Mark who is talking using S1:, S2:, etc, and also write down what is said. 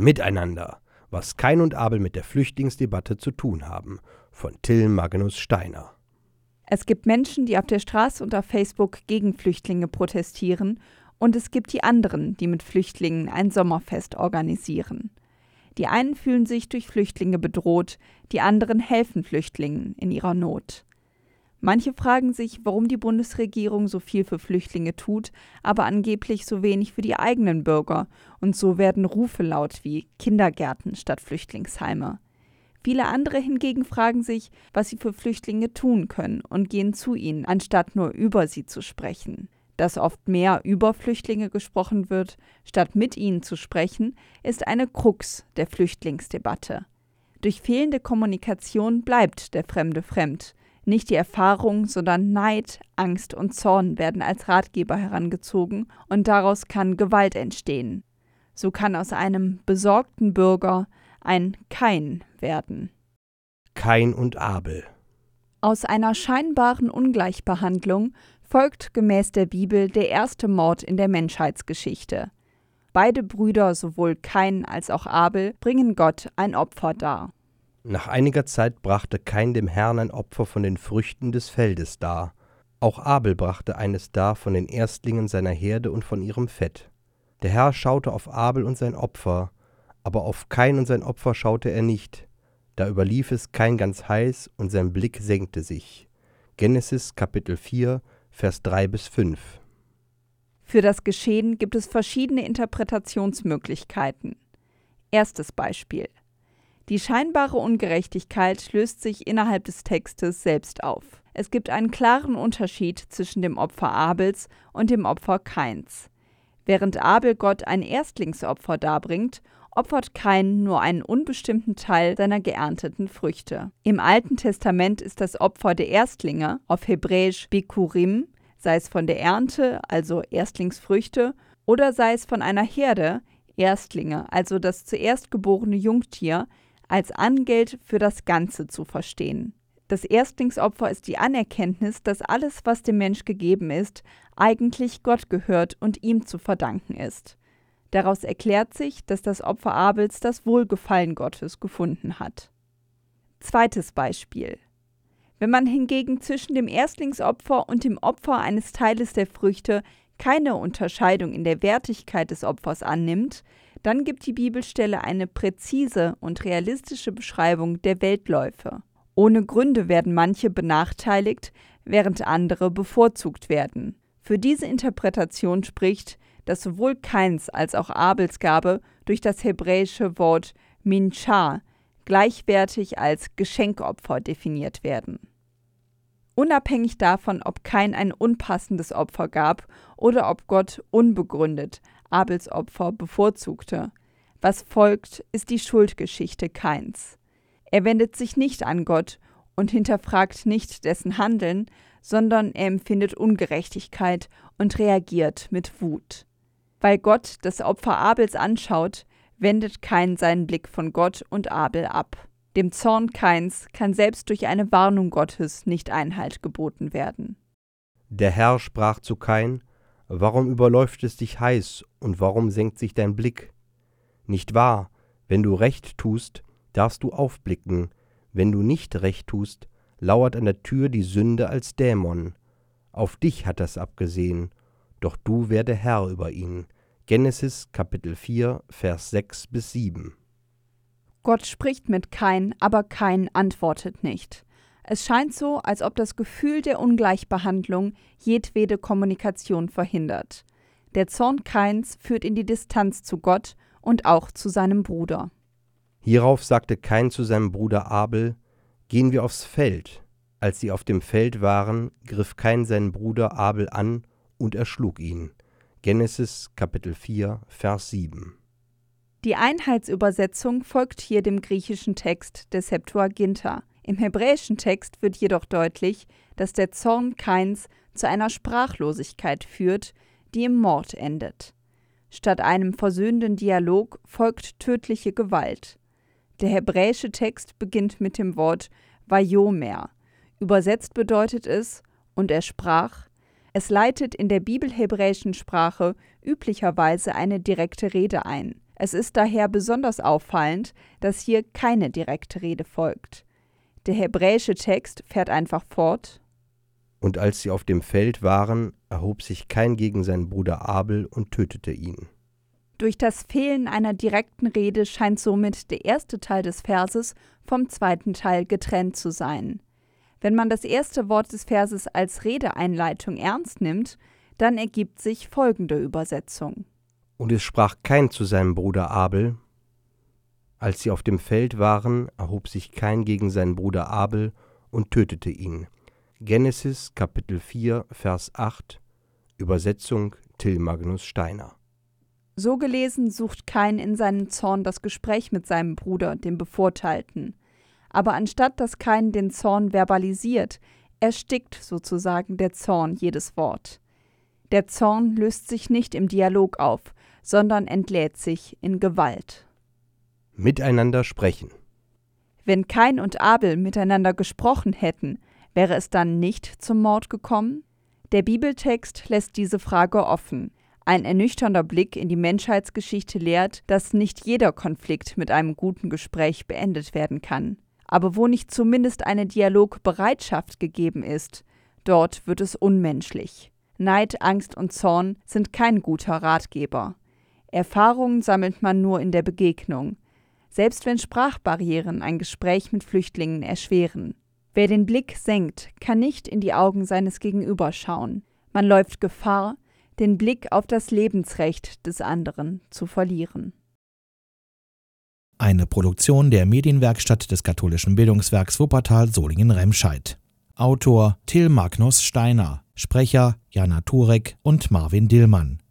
S1: Miteinander, was Kain und Abel mit der Flüchtlingsdebatte zu tun haben, von Till Magnus Steiner.
S2: Es gibt Menschen, die auf der Straße und auf Facebook gegen Flüchtlinge protestieren, und es gibt die anderen, die mit Flüchtlingen ein Sommerfest organisieren. Die einen fühlen sich durch Flüchtlinge bedroht, die anderen helfen Flüchtlingen in ihrer Not. Manche fragen sich, warum die Bundesregierung so viel für Flüchtlinge tut, aber angeblich so wenig für die eigenen Bürger, und so werden Rufe laut wie Kindergärten statt Flüchtlingsheime. Viele andere hingegen fragen sich, was sie für Flüchtlinge tun können und gehen zu ihnen, anstatt nur über sie zu sprechen. Dass oft mehr über Flüchtlinge gesprochen wird, statt mit ihnen zu sprechen, ist eine Krux der Flüchtlingsdebatte. Durch fehlende Kommunikation bleibt der Fremde fremd, nicht die Erfahrung, sondern Neid, Angst und Zorn werden als Ratgeber herangezogen und daraus kann Gewalt entstehen. So kann aus einem besorgten Bürger ein Kain werden.
S1: Kain und Abel.
S2: Aus einer scheinbaren Ungleichbehandlung folgt gemäß der Bibel der erste Mord in der Menschheitsgeschichte. Beide Brüder, sowohl Kain als auch Abel, bringen Gott ein Opfer dar.
S1: Nach einiger Zeit brachte Kain dem Herrn ein Opfer von den Früchten des Feldes dar. Auch Abel brachte eines dar von den Erstlingen seiner Herde und von ihrem Fett. Der Herr schaute auf Abel und sein Opfer, aber auf Kain und sein Opfer schaute er nicht. Da überlief es Kain ganz heiß und sein Blick senkte sich. Genesis Kapitel 4, Vers 3 bis 5.
S2: Für das Geschehen gibt es verschiedene Interpretationsmöglichkeiten. Erstes Beispiel. Die scheinbare Ungerechtigkeit löst sich innerhalb des Textes selbst auf. Es gibt einen klaren Unterschied zwischen dem Opfer Abels und dem Opfer Kains. Während Abel Gott ein Erstlingsopfer darbringt, opfert Kain nur einen unbestimmten Teil seiner geernteten Früchte. Im Alten Testament ist das Opfer der Erstlinge, auf Hebräisch Bikurim, sei es von der Ernte, also Erstlingsfrüchte, oder sei es von einer Herde, Erstlinge, also das zuerst geborene Jungtier, als Angeld für das Ganze zu verstehen. Das Erstlingsopfer ist die Anerkenntnis, dass alles, was dem Mensch gegeben ist, eigentlich Gott gehört und ihm zu verdanken ist. Daraus erklärt sich, dass das Opfer Abels das Wohlgefallen Gottes gefunden hat. Zweites Beispiel. Wenn man hingegen zwischen dem Erstlingsopfer und dem Opfer eines Teiles der Früchte keine Unterscheidung in der Wertigkeit des Opfers annimmt, dann gibt die Bibelstelle eine präzise und realistische Beschreibung der Weltläufe. Ohne Gründe werden manche benachteiligt, während andere bevorzugt werden. Für diese Interpretation spricht, dass sowohl Keins als auch Abels Gabe durch das hebräische Wort Minchar gleichwertig als Geschenkopfer definiert werden. Unabhängig davon, ob kein ein unpassendes Opfer gab oder ob Gott unbegründet Abels Opfer bevorzugte. Was folgt, ist die Schuldgeschichte Kains. Er wendet sich nicht an Gott und hinterfragt nicht dessen Handeln, sondern er empfindet Ungerechtigkeit und reagiert mit Wut. Weil Gott das Opfer Abels anschaut, wendet Kain seinen Blick von Gott und Abel ab. Dem Zorn Kains kann selbst durch eine Warnung Gottes nicht Einhalt geboten werden.
S1: Der Herr sprach zu Kain, Warum überläuft es dich heiß und warum senkt sich dein Blick? Nicht wahr, wenn du recht tust, darfst du aufblicken, wenn du nicht recht tust, lauert an der Tür die Sünde als Dämon. Auf dich hat das abgesehen, doch du werde Herr über ihn. Genesis Kapitel 4, Vers 6 bis 7.
S2: Gott spricht mit Kain, aber Kain antwortet nicht. Es scheint so, als ob das Gefühl der Ungleichbehandlung jedwede Kommunikation verhindert. Der Zorn Kains führt in die Distanz zu Gott und auch zu seinem Bruder.
S1: Hierauf sagte Kain zu seinem Bruder Abel: Gehen wir aufs Feld. Als sie auf dem Feld waren, griff Kain seinen Bruder Abel an und erschlug ihn. Genesis Kapitel 4, Vers 7.
S2: Die Einheitsübersetzung folgt hier dem griechischen Text der Septuaginta. Im hebräischen Text wird jedoch deutlich, dass der Zorn Kains zu einer Sprachlosigkeit führt, die im Mord endet. Statt einem versöhnenden Dialog folgt tödliche Gewalt. Der hebräische Text beginnt mit dem Wort Vayomer. Übersetzt bedeutet es und er sprach. Es leitet in der bibelhebräischen Sprache üblicherweise eine direkte Rede ein. Es ist daher besonders auffallend, dass hier keine direkte Rede folgt. Der hebräische Text fährt einfach fort.
S1: Und als sie auf dem Feld waren, erhob sich kein gegen seinen Bruder Abel und tötete ihn.
S2: Durch das Fehlen einer direkten Rede scheint somit der erste Teil des Verses vom zweiten Teil getrennt zu sein. Wenn man das erste Wort des Verses als Redeeinleitung ernst nimmt, dann ergibt sich folgende Übersetzung.
S1: Und es sprach kein zu seinem Bruder Abel. Als sie auf dem Feld waren, erhob sich kein gegen seinen Bruder Abel und tötete ihn. Genesis Kapitel 4, Vers 8, Übersetzung Till Magnus Steiner.
S2: So gelesen sucht Kain in seinem Zorn das Gespräch mit seinem Bruder, dem Bevorteilten. Aber anstatt dass Kain den Zorn verbalisiert, erstickt sozusagen der Zorn jedes Wort. Der Zorn löst sich nicht im Dialog auf, sondern entlädt sich in Gewalt.
S1: Miteinander sprechen.
S2: Wenn Kain und Abel miteinander gesprochen hätten, wäre es dann nicht zum Mord gekommen? Der Bibeltext lässt diese Frage offen. Ein ernüchternder Blick in die Menschheitsgeschichte lehrt, dass nicht jeder Konflikt mit einem guten Gespräch beendet werden kann. Aber wo nicht zumindest eine Dialogbereitschaft gegeben ist, dort wird es unmenschlich. Neid, Angst und Zorn sind kein guter Ratgeber. Erfahrungen sammelt man nur in der Begegnung, selbst wenn Sprachbarrieren ein Gespräch mit Flüchtlingen erschweren. Wer den Blick senkt, kann nicht in die Augen seines Gegenüber schauen. Man läuft Gefahr, den Blick auf das Lebensrecht des anderen zu verlieren.
S3: Eine Produktion der Medienwerkstatt des katholischen Bildungswerks Wuppertal Solingen-Remscheid. Autor Till Magnus Steiner, Sprecher Jana Turek und Marvin Dillmann.